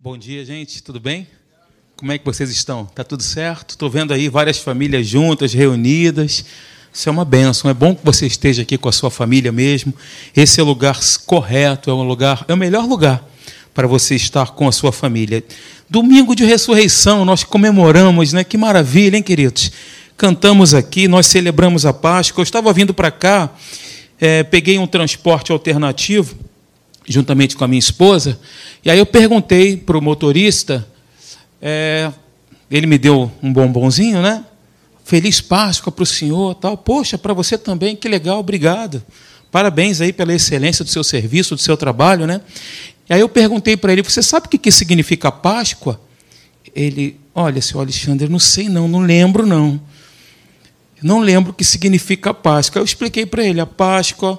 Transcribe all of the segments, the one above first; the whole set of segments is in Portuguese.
Bom dia, gente. Tudo bem? Como é que vocês estão? Tá tudo certo? Estou vendo aí várias famílias juntas, reunidas. Isso é uma benção. É bom que você esteja aqui com a sua família mesmo. Esse é o lugar correto, é um lugar, é o melhor lugar para você estar com a sua família. Domingo de ressurreição, nós comemoramos, né? Que maravilha, hein, queridos? Cantamos aqui, nós celebramos a Páscoa. Eu estava vindo para cá, é, peguei um transporte alternativo juntamente com a minha esposa. E aí eu perguntei para o motorista, é, ele me deu um bombonzinho, né? Feliz Páscoa para o senhor, tal. Poxa, para você também, que legal, obrigado. Parabéns aí pela excelência do seu serviço, do seu trabalho, né? E aí eu perguntei para ele, você sabe o que significa Páscoa? Ele, olha, senhor Alexandre, não sei não, não lembro não. Não lembro o que significa Páscoa. Eu expliquei para ele, a Páscoa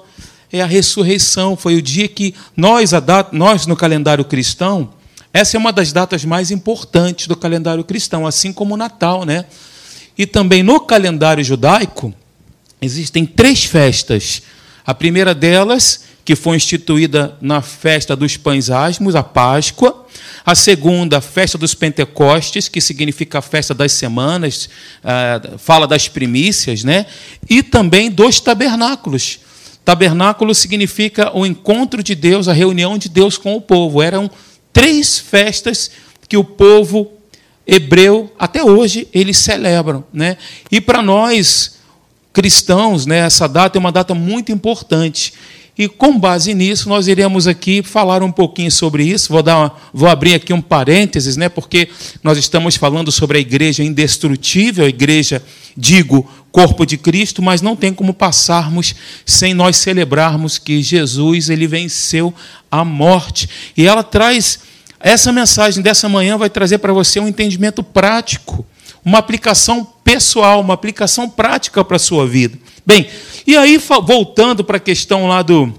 é a ressurreição. Foi o dia que nós, data, nós no calendário cristão, essa é uma das datas mais importantes do calendário cristão, assim como o Natal, né? E também no calendário judaico existem três festas. A primeira delas, que foi instituída na festa dos pães asmos, a Páscoa. A segunda, a festa dos Pentecostes, que significa a festa das semanas, ah, fala das primícias, né? E também dos tabernáculos, Tabernáculo significa o encontro de Deus, a reunião de Deus com o povo. Eram três festas que o povo hebreu, até hoje, eles celebram. Né? E para nós, cristãos, né, essa data é uma data muito importante. E com base nisso, nós iremos aqui falar um pouquinho sobre isso. Vou, dar uma, vou abrir aqui um parênteses, né, porque nós estamos falando sobre a igreja indestrutível, a igreja, digo, corpo de Cristo, mas não tem como passarmos sem nós celebrarmos que Jesus ele venceu a morte. E ela traz essa mensagem dessa manhã vai trazer para você um entendimento prático, uma aplicação pessoal, uma aplicação prática para a sua vida. Bem, e aí, voltando para a questão lá do,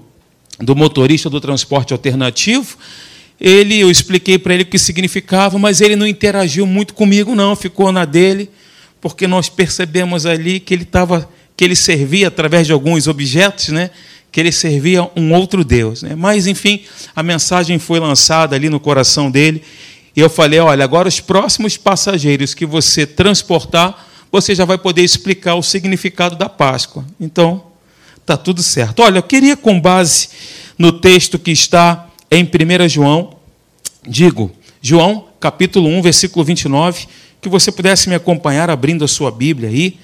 do motorista do transporte alternativo, ele, eu expliquei para ele o que significava, mas ele não interagiu muito comigo, não, ficou na dele, porque nós percebemos ali que ele estava, que ele servia através de alguns objetos, né? que ele servia um outro Deus. Né? Mas, enfim, a mensagem foi lançada ali no coração dele, e eu falei: olha, agora os próximos passageiros que você transportar, você já vai poder explicar o significado da Páscoa. Então, está tudo certo. Olha, eu queria, com base no texto que está em 1 João, digo, João, capítulo 1, versículo 29, que você pudesse me acompanhar abrindo a sua Bíblia aí,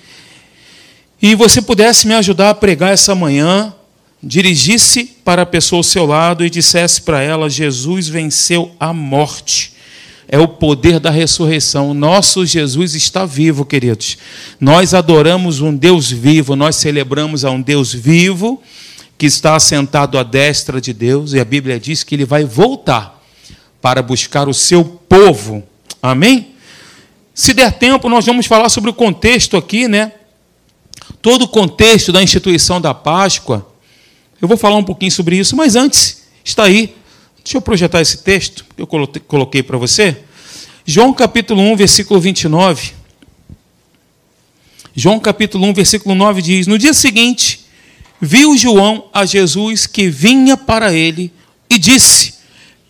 e você pudesse me ajudar a pregar essa manhã, dirigisse para a pessoa ao seu lado e dissesse para ela: Jesus venceu a morte é o poder da ressurreição. Nosso Jesus está vivo, queridos. Nós adoramos um Deus vivo, nós celebramos a um Deus vivo que está assentado à destra de Deus, e a Bíblia diz que ele vai voltar para buscar o seu povo. Amém? Se der tempo, nós vamos falar sobre o contexto aqui, né? Todo o contexto da instituição da Páscoa. Eu vou falar um pouquinho sobre isso, mas antes, está aí Deixa eu projetar esse texto que eu coloquei para você. João capítulo 1, versículo 29. João capítulo 1, versículo 9 diz: No dia seguinte, viu João a Jesus que vinha para ele e disse: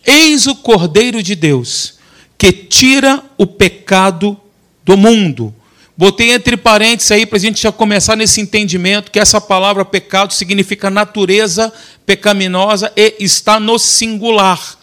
Eis o Cordeiro de Deus, que tira o pecado do mundo. Botei entre parênteses aí para a gente já começar nesse entendimento que essa palavra pecado significa natureza pecaminosa e está no singular.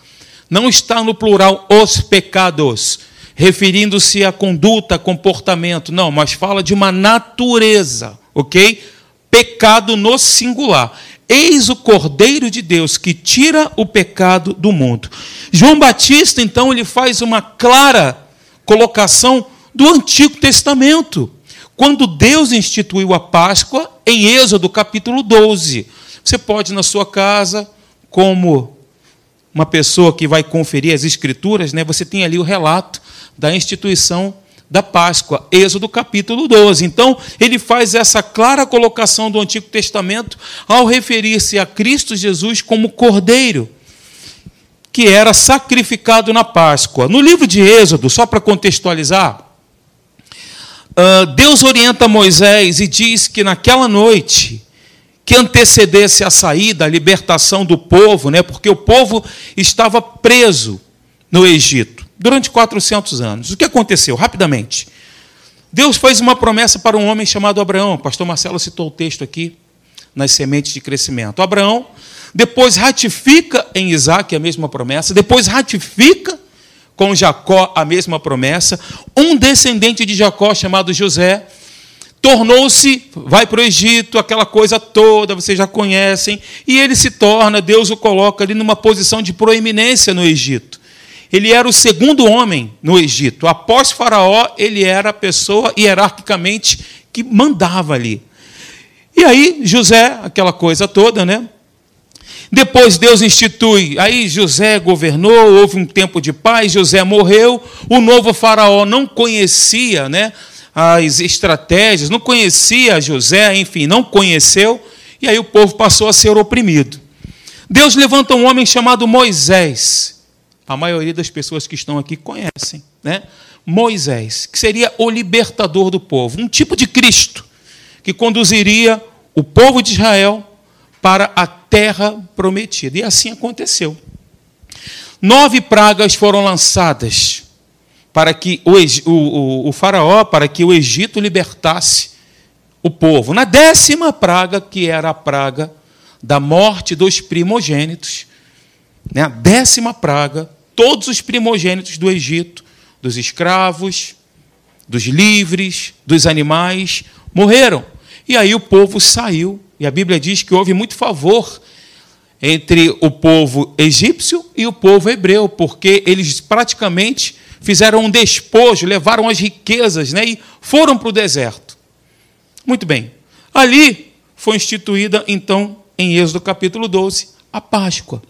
Não está no plural os pecados, referindo-se à conduta, comportamento. Não, mas fala de uma natureza, ok? Pecado no singular. Eis o Cordeiro de Deus que tira o pecado do mundo. João Batista, então, ele faz uma clara colocação do Antigo Testamento. Quando Deus instituiu a Páscoa, em Êxodo capítulo 12. Você pode, na sua casa, como uma pessoa que vai conferir as Escrituras, né, você tem ali o relato da instituição da Páscoa, Êxodo capítulo 12. Então, ele faz essa clara colocação do Antigo Testamento ao referir-se a Cristo Jesus como Cordeiro, que era sacrificado na Páscoa. No livro de Êxodo, só para contextualizar, ah, Deus orienta Moisés e diz que naquela noite que antecedesse a saída, a libertação do povo, né, porque o povo estava preso no Egito. durante 400 anos. O que aconteceu? Rapidamente. Deus fez uma promessa para um homem chamado Abraão. O pastor Marcelo citou o texto aqui nas sementes de crescimento. Abraão depois ratifica em Isaac a mesma promessa, depois ratifica com Jacó a mesma promessa. Um descendente de Jacó, chamado José, tornou-se, vai para o Egito, aquela coisa toda, vocês já conhecem, e ele se torna, Deus o coloca ali numa posição de proeminência no Egito. Ele era o segundo homem no Egito. Após Faraó, ele era a pessoa hierarquicamente que mandava ali. E aí, José, aquela coisa toda, né? Depois Deus institui, aí José governou, houve um tempo de paz, José morreu, o novo faraó não conhecia né, as estratégias, não conhecia José, enfim, não conheceu, e aí o povo passou a ser oprimido. Deus levanta um homem chamado Moisés. A maioria das pessoas que estão aqui conhecem, né? Moisés, que seria o libertador do povo, um tipo de Cristo que conduziria o povo de Israel para a terra prometida. E assim aconteceu. Nove pragas foram lançadas para que o, o, o, faraó, para que o Egito libertasse o povo. Na décima praga, que era a praga da morte dos primogênitos, né? a décima praga, todos os primogênitos do Egito, dos escravos, dos livres, dos animais, morreram. E aí o povo saiu, e a Bíblia diz que houve muito favor entre o povo egípcio e o povo hebreu, porque eles praticamente fizeram um despojo, levaram as riquezas né, e foram para o deserto. Muito bem. Ali foi instituída, então, em Êxodo capítulo 12, a Páscoa.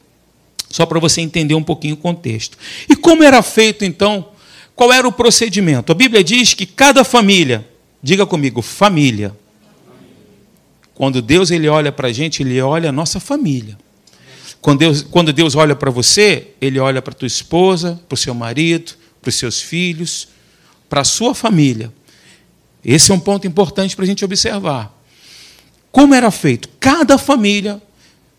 Só para você entender um pouquinho o contexto. E como era feito, então, qual era o procedimento? A Bíblia diz que cada família, diga comigo, família, quando Deus ele olha para a gente, ele olha a nossa família. Quando Deus, quando Deus olha para você, ele olha para tua esposa, para o seu marido, para os seus filhos, para a sua família. Esse é um ponto importante para a gente observar. Como era feito? Cada família,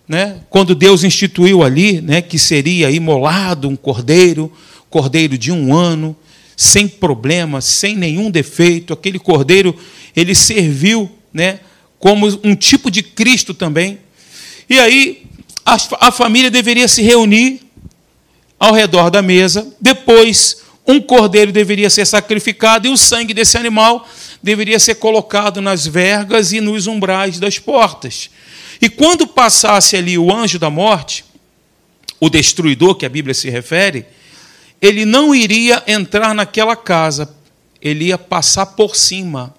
né, quando Deus instituiu ali né, que seria imolado um cordeiro, cordeiro de um ano, sem problema, sem nenhum defeito, aquele cordeiro ele serviu né, como um tipo de Cristo também. E aí a, a família deveria se reunir ao redor da mesa, depois um cordeiro deveria ser sacrificado e o sangue desse animal deveria ser colocado nas vergas e nos umbrais das portas. E quando passasse ali o anjo da morte, o destruidor que a Bíblia se refere, ele não iria entrar naquela casa, ele ia passar por cima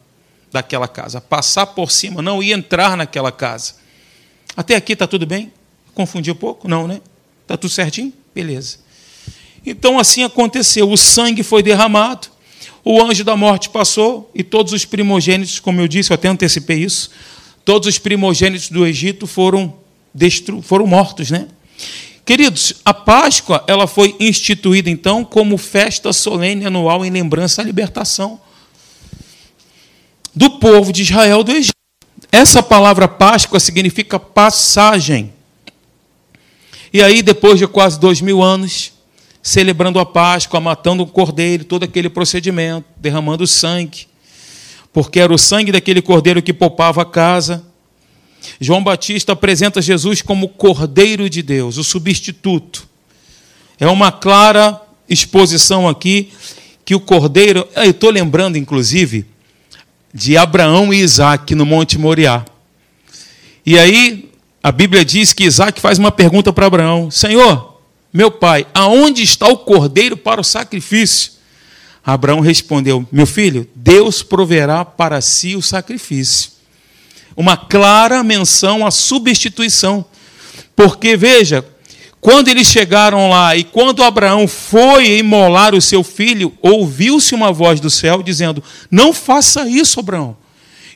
daquela casa, passar por cima, não ia entrar naquela casa. Até aqui está tudo bem? Confundiu um pouco? Não, né? Está tudo certinho? Beleza. Então assim aconteceu. O sangue foi derramado, o anjo da morte passou e todos os primogênitos, como eu disse, eu até antecipei isso, todos os primogênitos do Egito foram, destru... foram mortos, né? Queridos, a Páscoa ela foi instituída então como festa solene anual em lembrança à libertação do povo de Israel do Egito. Essa palavra Páscoa significa passagem. E aí, depois de quase dois mil anos, celebrando a Páscoa, matando um cordeiro, todo aquele procedimento, derramando sangue, porque era o sangue daquele cordeiro que poupava a casa. João Batista apresenta Jesus como Cordeiro de Deus, o substituto. É uma clara exposição aqui que o cordeiro. Eu estou lembrando, inclusive, de Abraão e Isaac no Monte Moriá. E aí a Bíblia diz que Isaac faz uma pergunta para Abraão: Senhor, meu pai, aonde está o cordeiro para o sacrifício? Abraão respondeu: Meu filho, Deus proverá para si o sacrifício. Uma clara menção à substituição. Porque, veja, quando eles chegaram lá e quando Abraão foi imolar o seu filho, ouviu-se uma voz do céu dizendo: Não faça isso, Abraão.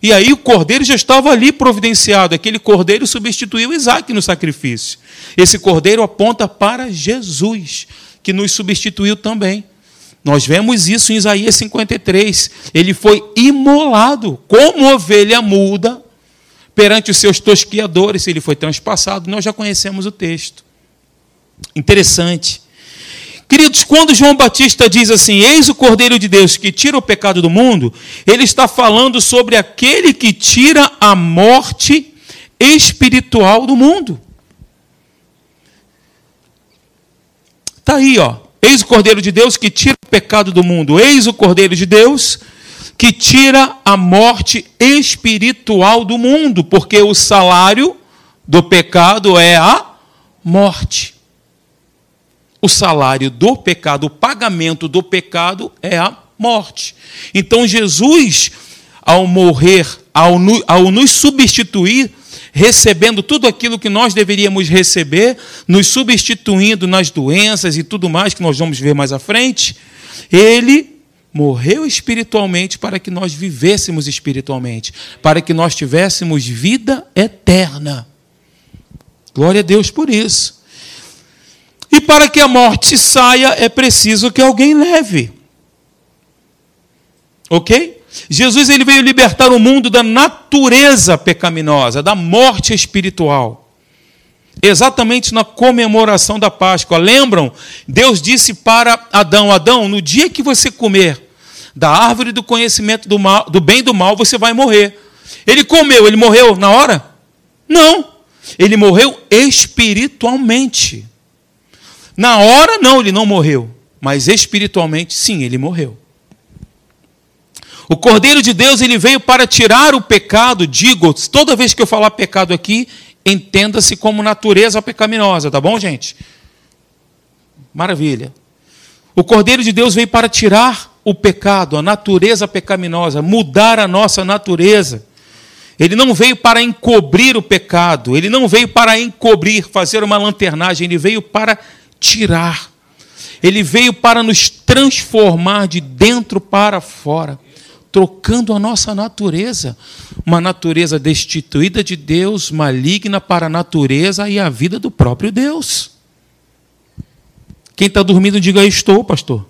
E aí o cordeiro já estava ali providenciado. Aquele cordeiro substituiu Isaac no sacrifício. Esse cordeiro aponta para Jesus, que nos substituiu também. Nós vemos isso em Isaías 53. Ele foi imolado como ovelha muda perante os seus tosquiadores. Ele foi transpassado. Nós já conhecemos o texto. Interessante. Queridos, quando João Batista diz assim: Eis o Cordeiro de Deus que tira o pecado do mundo, ele está falando sobre aquele que tira a morte espiritual do mundo. Está aí, ó. Eis o Cordeiro de Deus que tira o pecado do mundo. Eis o Cordeiro de Deus que tira a morte espiritual do mundo, porque o salário do pecado é a morte o salário do pecado, o pagamento do pecado é a morte. Então Jesus, ao morrer, ao, ao nos substituir, recebendo tudo aquilo que nós deveríamos receber, nos substituindo nas doenças e tudo mais que nós vamos ver mais à frente, ele morreu espiritualmente para que nós vivêssemos espiritualmente, para que nós tivéssemos vida eterna. Glória a Deus por isso. E para que a morte saia, é preciso que alguém leve. Ok? Jesus ele veio libertar o mundo da natureza pecaminosa, da morte espiritual. Exatamente na comemoração da Páscoa. Lembram? Deus disse para Adão: Adão, no dia que você comer da árvore do conhecimento do, mal, do bem e do mal, você vai morrer. Ele comeu, ele morreu na hora? Não. Ele morreu espiritualmente. Na hora, não, ele não morreu. Mas espiritualmente, sim, ele morreu. O Cordeiro de Deus, ele veio para tirar o pecado, digo, toda vez que eu falar pecado aqui, entenda-se como natureza pecaminosa, tá bom, gente? Maravilha. O Cordeiro de Deus veio para tirar o pecado, a natureza pecaminosa, mudar a nossa natureza. Ele não veio para encobrir o pecado, ele não veio para encobrir, fazer uma lanternagem, ele veio para tirar. Ele veio para nos transformar de dentro para fora, trocando a nossa natureza, uma natureza destituída de Deus, maligna para a natureza e a vida do próprio Deus. Quem está dormindo, diga: Estou, pastor.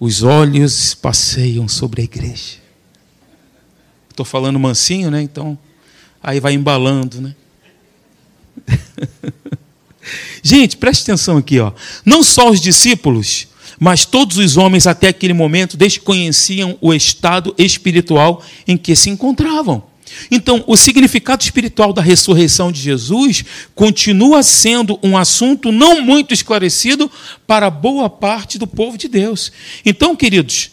Os olhos passeiam sobre a igreja. Estou falando mansinho, né? Então, aí vai embalando, né? Gente, preste atenção aqui, ó. Não só os discípulos, mas todos os homens até aquele momento desconheciam o estado espiritual em que se encontravam. Então, o significado espiritual da ressurreição de Jesus continua sendo um assunto não muito esclarecido para boa parte do povo de Deus. Então, queridos,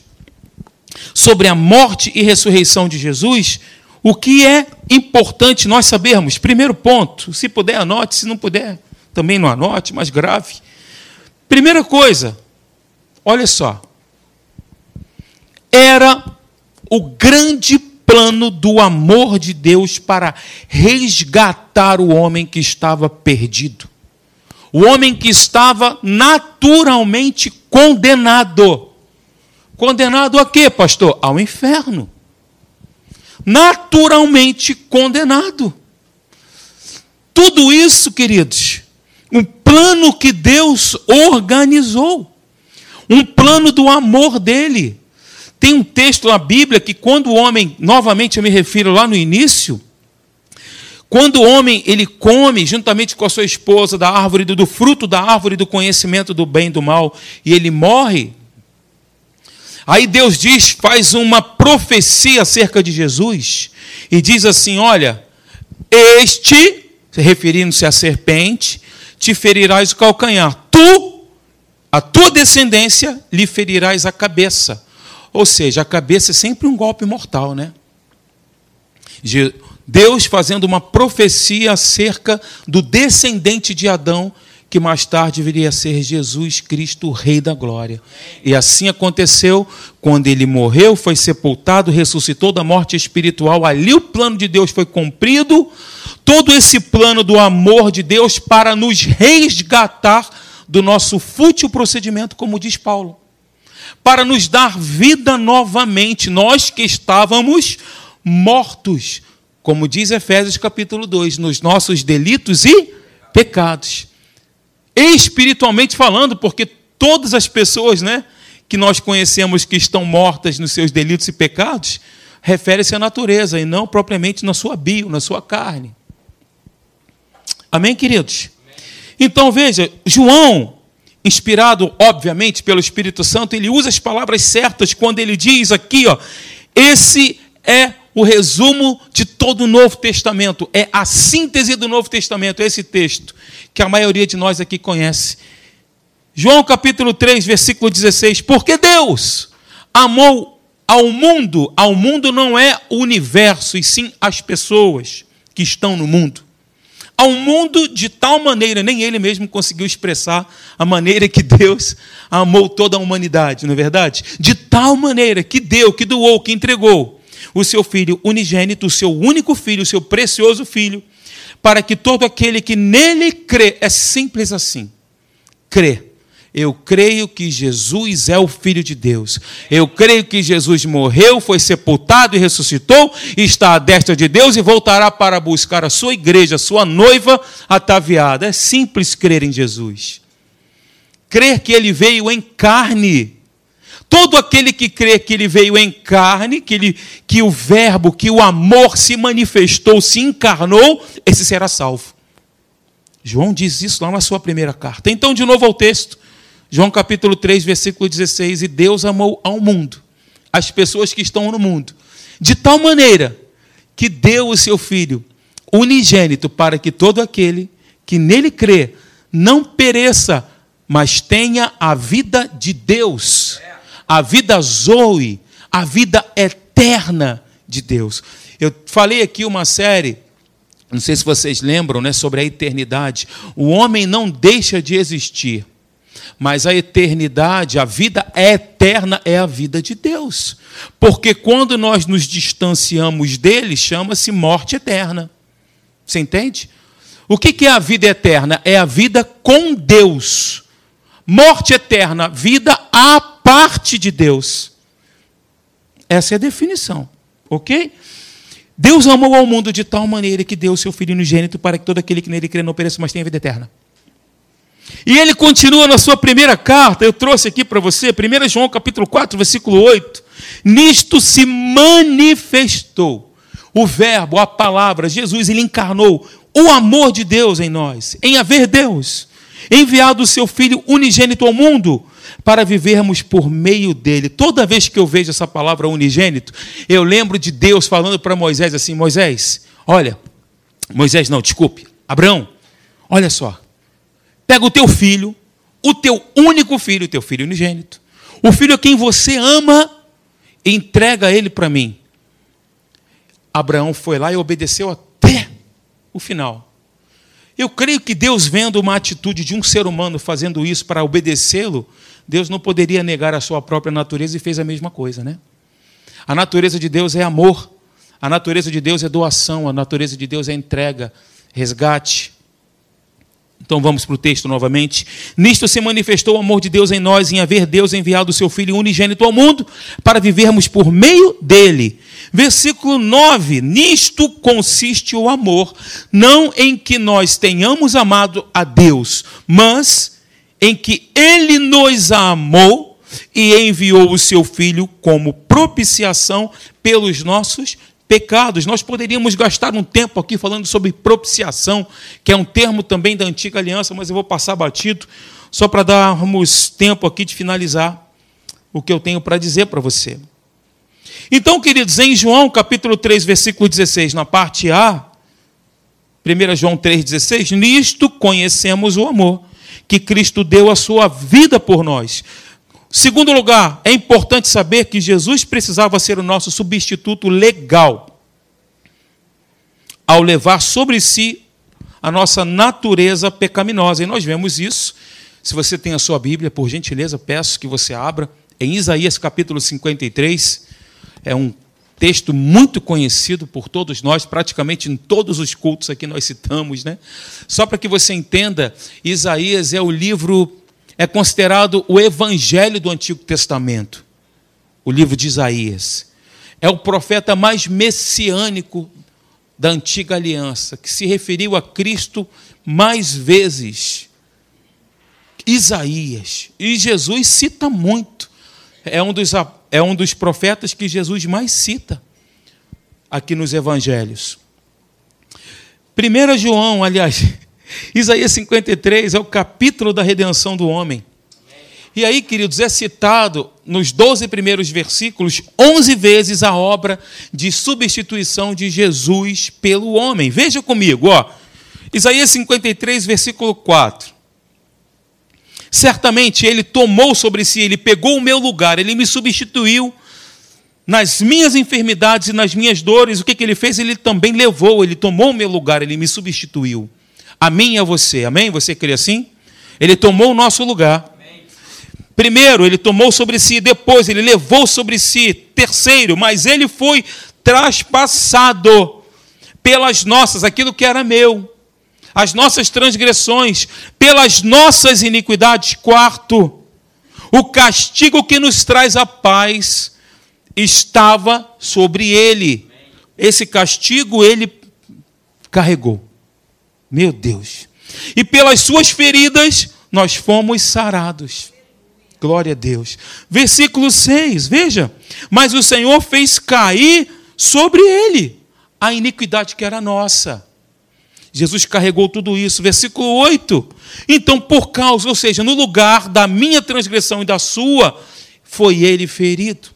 sobre a morte e ressurreição de Jesus, o que é importante nós sabermos? Primeiro ponto, se puder, anote, se não puder, também não anote, mas grave. Primeira coisa, olha só. Era o grande plano do amor de Deus para resgatar o homem que estava perdido. O homem que estava naturalmente condenado. Condenado a quê, pastor? Ao inferno naturalmente condenado. Tudo isso, queridos, um plano que Deus organizou, um plano do amor dele. Tem um texto na Bíblia que quando o homem, novamente eu me refiro lá no início, quando o homem ele come juntamente com a sua esposa da árvore do, do fruto da árvore do conhecimento do bem e do mal e ele morre, Aí Deus diz, faz uma profecia acerca de Jesus e diz assim: Olha, este, referindo-se à serpente, te ferirás o calcanhar. Tu, a tua descendência, lhe ferirás a cabeça. Ou seja, a cabeça é sempre um golpe mortal, né? Deus fazendo uma profecia acerca do descendente de Adão que mais tarde viria a ser Jesus Cristo, Rei da Glória. E assim aconteceu quando ele morreu, foi sepultado, ressuscitou da morte espiritual. Ali o plano de Deus foi cumprido. Todo esse plano do amor de Deus para nos resgatar do nosso fútil procedimento, como diz Paulo, para nos dar vida novamente, nós que estávamos mortos, como diz Efésios capítulo 2, nos nossos delitos e pecados espiritualmente falando, porque todas as pessoas, né, que nós conhecemos que estão mortas nos seus delitos e pecados, refere-se à natureza e não propriamente na sua bio, na sua carne. Amém, queridos? Então veja, João, inspirado obviamente pelo Espírito Santo, ele usa as palavras certas quando ele diz aqui, ó, esse é o resumo de todo o Novo Testamento, é a síntese do Novo Testamento, é esse texto que a maioria de nós aqui conhece. João capítulo 3, versículo 16. Porque Deus amou ao mundo, ao mundo não é o universo, e sim as pessoas que estão no mundo. Ao mundo de tal maneira, nem ele mesmo conseguiu expressar a maneira que Deus amou toda a humanidade, não é verdade? De tal maneira que deu, que doou, que entregou o seu filho unigênito, o seu único filho, o seu precioso filho, para que todo aquele que nele crê, é simples assim, crê eu creio que Jesus é o Filho de Deus. Eu creio que Jesus morreu, foi sepultado e ressuscitou, está à destra de Deus e voltará para buscar a sua igreja, a sua noiva ataviada. É simples crer em Jesus. Crer que ele veio em carne. Todo aquele que crê que ele veio em carne, que, ele, que o Verbo, que o amor se manifestou, se encarnou, esse será salvo. João diz isso lá na sua primeira carta. Então, de novo ao texto. João capítulo 3, versículo 16: E Deus amou ao mundo, as pessoas que estão no mundo, de tal maneira que deu o seu Filho unigênito para que todo aquele que nele crê não pereça, mas tenha a vida de Deus, a vida Zoe, a vida eterna de Deus. Eu falei aqui uma série, não sei se vocês lembram, né, sobre a eternidade. O homem não deixa de existir mas a eternidade, a vida eterna é a vida de Deus. Porque quando nós nos distanciamos dele, chama-se morte eterna. Você entende? O que é a vida eterna? É a vida com Deus. Morte eterna, vida à parte de Deus. Essa é a definição, ok? Deus amou ao mundo de tal maneira que deu o seu Filho unigênito para que todo aquele que nele crê não pereça, mas tenha vida eterna. E ele continua na sua primeira carta, eu trouxe aqui para você, 1 João capítulo 4, versículo 8. Nisto se manifestou o verbo, a palavra, Jesus, ele encarnou o amor de Deus em nós, em haver Deus, enviado o seu Filho unigênito ao mundo, para vivermos por meio dele. Toda vez que eu vejo essa palavra unigênito, eu lembro de Deus falando para Moisés assim: Moisés, olha, Moisés não, desculpe, Abraão, olha só, Pega o teu filho, o teu único filho, o teu filho unigênito, o filho a quem você ama, entrega ele para mim. Abraão foi lá e obedeceu até o final. Eu creio que Deus, vendo uma atitude de um ser humano fazendo isso para obedecê-lo, Deus não poderia negar a sua própria natureza e fez a mesma coisa, né? A natureza de Deus é amor, a natureza de Deus é doação, a natureza de Deus é entrega, resgate. Então vamos para o texto novamente. Nisto se manifestou o amor de Deus em nós, em haver Deus enviado o seu Filho unigênito ao mundo, para vivermos por meio dele. Versículo 9: Nisto consiste o amor, não em que nós tenhamos amado a Deus, mas em que ele nos amou e enviou o seu Filho como propiciação pelos nossos pecados. Nós poderíamos gastar um tempo aqui falando sobre propiciação, que é um termo também da antiga aliança, mas eu vou passar batido, só para darmos tempo aqui de finalizar o que eu tenho para dizer para você. Então, queridos, em João capítulo 3, versículo 16, na parte A, 1 João 3,16, nisto conhecemos o amor, que Cristo deu a sua vida por nós. Segundo lugar, é importante saber que Jesus precisava ser o nosso substituto legal ao levar sobre si a nossa natureza pecaminosa. E nós vemos isso. Se você tem a sua Bíblia, por gentileza, peço que você abra em Isaías capítulo 53. É um texto muito conhecido por todos nós, praticamente em todos os cultos aqui nós citamos, né? Só para que você entenda, Isaías é o livro é considerado o evangelho do Antigo Testamento, o livro de Isaías. É o profeta mais messiânico da antiga aliança, que se referiu a Cristo mais vezes. Isaías. E Jesus cita muito. É um dos, é um dos profetas que Jesus mais cita aqui nos evangelhos. 1 João, aliás, Isaías 53 é o capítulo da redenção do homem. E aí, queridos, é citado nos 12 primeiros versículos 11 vezes a obra de substituição de Jesus pelo homem. Veja comigo, ó. Isaías 53, versículo 4. Certamente ele tomou sobre si, ele pegou o meu lugar, ele me substituiu nas minhas enfermidades e nas minhas dores. O que, que ele fez? Ele também levou, ele tomou o meu lugar, ele me substituiu. A mim e a você, amém? Você crê assim? Ele tomou o nosso lugar. Primeiro, ele tomou sobre si, depois, ele levou sobre si. Terceiro, mas ele foi traspassado pelas nossas, aquilo que era meu, as nossas transgressões, pelas nossas iniquidades. Quarto, o castigo que nos traz a paz estava sobre ele. Esse castigo ele carregou. Meu Deus. E pelas suas feridas nós fomos sarados. Glória a Deus. Versículo 6, veja. Mas o Senhor fez cair sobre ele a iniquidade que era nossa. Jesus carregou tudo isso. Versículo 8. Então, por causa, ou seja, no lugar da minha transgressão e da sua, foi ele ferido.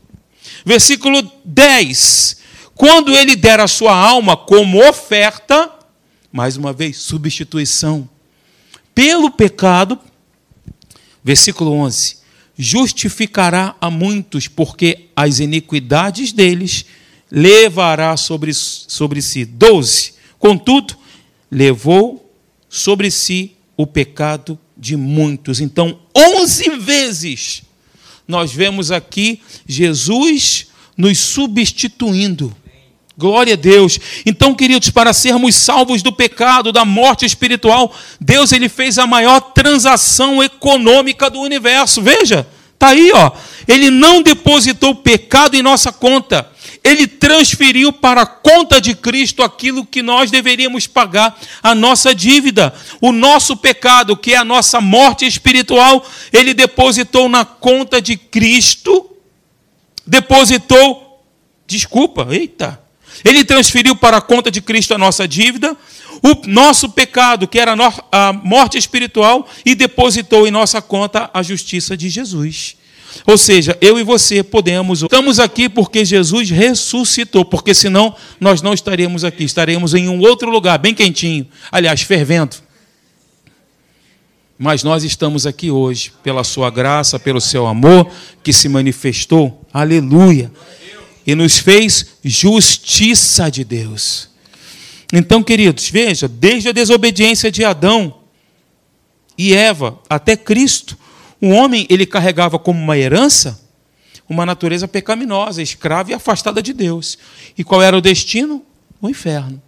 Versículo 10. Quando ele der a sua alma como oferta, mais uma vez, substituição, pelo pecado, versículo 11 justificará a muitos, porque as iniquidades deles levará sobre, sobre si. 12. Contudo, levou sobre si o pecado de muitos. Então, 11 vezes nós vemos aqui Jesus nos substituindo. Glória a Deus. Então, queridos, para sermos salvos do pecado, da morte espiritual, Deus ele fez a maior transação econômica do universo. Veja, tá aí, ó. Ele não depositou pecado em nossa conta. Ele transferiu para a conta de Cristo aquilo que nós deveríamos pagar, a nossa dívida, o nosso pecado, que é a nossa morte espiritual, ele depositou na conta de Cristo. Depositou, desculpa, eita, ele transferiu para a conta de Cristo a nossa dívida, o nosso pecado, que era a morte espiritual, e depositou em nossa conta a justiça de Jesus. Ou seja, eu e você podemos. Estamos aqui porque Jesus ressuscitou, porque senão nós não estaríamos aqui, estaremos em um outro lugar, bem quentinho, aliás, fervendo. Mas nós estamos aqui hoje pela sua graça, pelo seu amor que se manifestou. Aleluia e nos fez justiça de Deus. Então, queridos, veja, desde a desobediência de Adão e Eva até Cristo, o homem ele carregava como uma herança uma natureza pecaminosa, escrava e afastada de Deus. E qual era o destino? O inferno.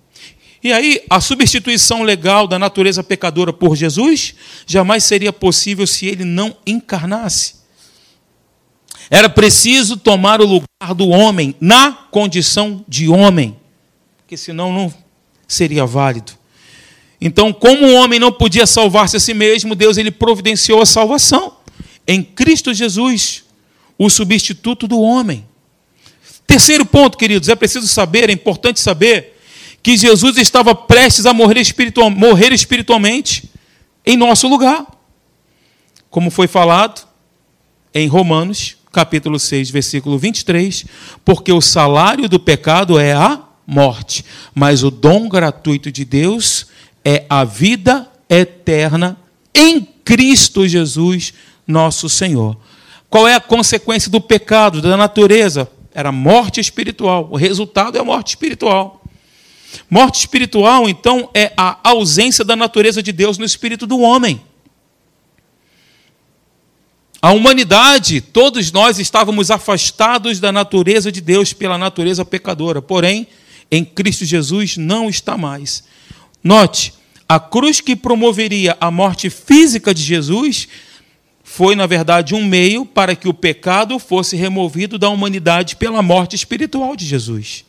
E aí, a substituição legal da natureza pecadora por Jesus jamais seria possível se ele não encarnasse. Era preciso tomar o lugar do homem na condição de homem, porque senão não seria válido. Então, como o homem não podia salvar-se a si mesmo, Deus ele providenciou a salvação em Cristo Jesus, o substituto do homem. Terceiro ponto, queridos, é preciso saber, é importante saber que Jesus estava prestes a morrer, espiritual, morrer espiritualmente em nosso lugar. Como foi falado em Romanos capítulo 6, versículo 23, porque o salário do pecado é a morte, mas o dom gratuito de Deus é a vida eterna em Cristo Jesus, nosso Senhor. Qual é a consequência do pecado, da natureza? Era morte espiritual. O resultado é a morte espiritual. Morte espiritual, então, é a ausência da natureza de Deus no espírito do homem. A humanidade, todos nós estávamos afastados da natureza de Deus pela natureza pecadora, porém, em Cristo Jesus não está mais. Note, a cruz que promoveria a morte física de Jesus foi, na verdade, um meio para que o pecado fosse removido da humanidade pela morte espiritual de Jesus.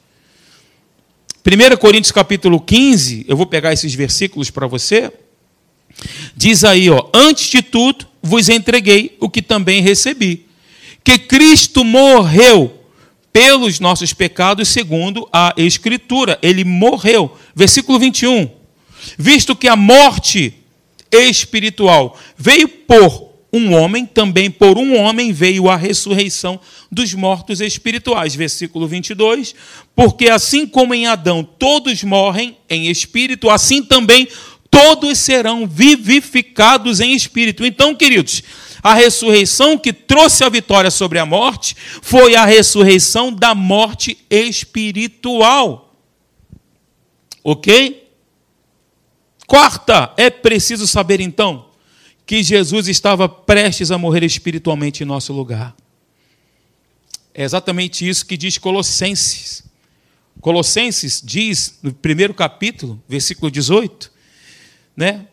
1 Coríntios capítulo 15, eu vou pegar esses versículos para você. Diz aí, ó, antes de tudo, vos entreguei o que também recebi: que Cristo morreu pelos nossos pecados, segundo a Escritura. Ele morreu. Versículo 21. Visto que a morte espiritual veio por um homem, também por um homem veio a ressurreição dos mortos espirituais. Versículo 22. Porque assim como em Adão todos morrem em espírito, assim também todos serão vivificados em espírito. Então, queridos, a ressurreição que trouxe a vitória sobre a morte foi a ressurreição da morte espiritual. Ok? Quarta, é preciso saber então que Jesus estava prestes a morrer espiritualmente em nosso lugar. É exatamente isso que diz Colossenses. Colossenses diz, no primeiro capítulo, versículo 18, né,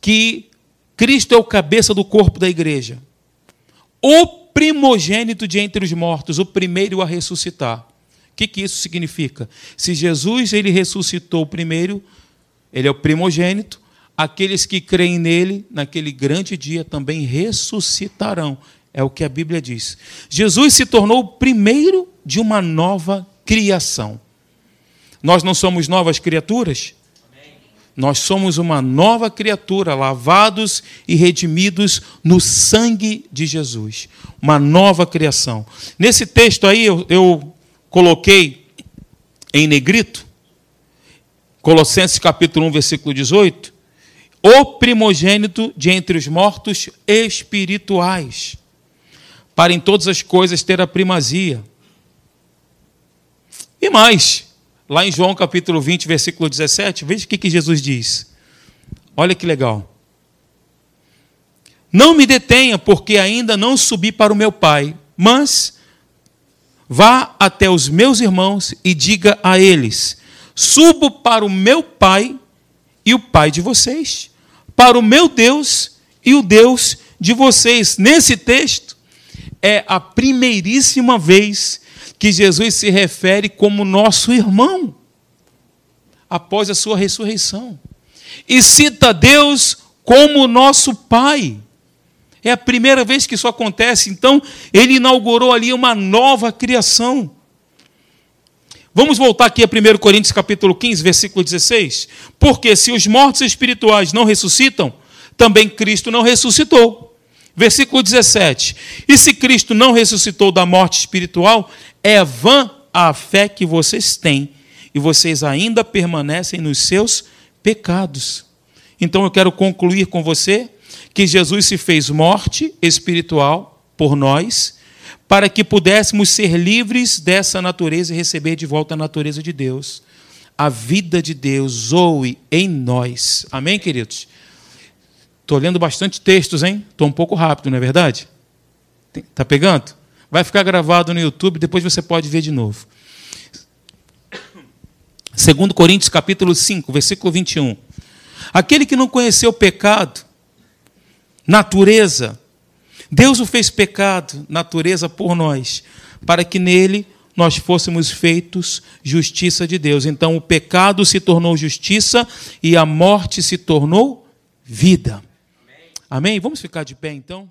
que Cristo é o cabeça do corpo da igreja, o primogênito de entre os mortos, o primeiro a ressuscitar. O que, que isso significa? Se Jesus ele ressuscitou primeiro, ele é o primogênito, aqueles que creem nele, naquele grande dia, também ressuscitarão. É o que a Bíblia diz. Jesus se tornou o primeiro de uma nova criação. Nós não somos novas criaturas? Nós somos uma nova criatura, lavados e redimidos no sangue de Jesus. Uma nova criação. Nesse texto aí, eu, eu coloquei em negrito, Colossenses capítulo 1, versículo 18, o primogênito de entre os mortos espirituais, para em todas as coisas ter a primazia. E mais, Lá em João capítulo 20, versículo 17, veja o que, que Jesus diz. Olha que legal. Não me detenha, porque ainda não subi para o meu Pai, mas vá até os meus irmãos e diga a eles: Subo para o meu Pai e o Pai de vocês, para o meu Deus e o Deus de vocês. Nesse texto, é a primeiríssima vez que Jesus se refere como nosso irmão após a sua ressurreição. E cita Deus como nosso Pai. É a primeira vez que isso acontece, então ele inaugurou ali uma nova criação. Vamos voltar aqui a 1 Coríntios capítulo 15, versículo 16. Porque se os mortos espirituais não ressuscitam, também Cristo não ressuscitou. Versículo 17. E se Cristo não ressuscitou da morte espiritual, é vã a fé que vocês têm e vocês ainda permanecem nos seus pecados. Então eu quero concluir com você que Jesus se fez morte espiritual por nós, para que pudéssemos ser livres dessa natureza e receber de volta a natureza de Deus. A vida de Deus zoe em nós. Amém, queridos? Estou lendo bastante textos, hein? Estou um pouco rápido, não é verdade? Está pegando? Vai ficar gravado no YouTube, depois você pode ver de novo. 2 Coríntios capítulo 5, versículo 21. Aquele que não conheceu pecado, natureza, Deus o fez pecado, natureza por nós, para que nele nós fôssemos feitos justiça de Deus. Então o pecado se tornou justiça e a morte se tornou vida. Amém? Vamos ficar de pé então?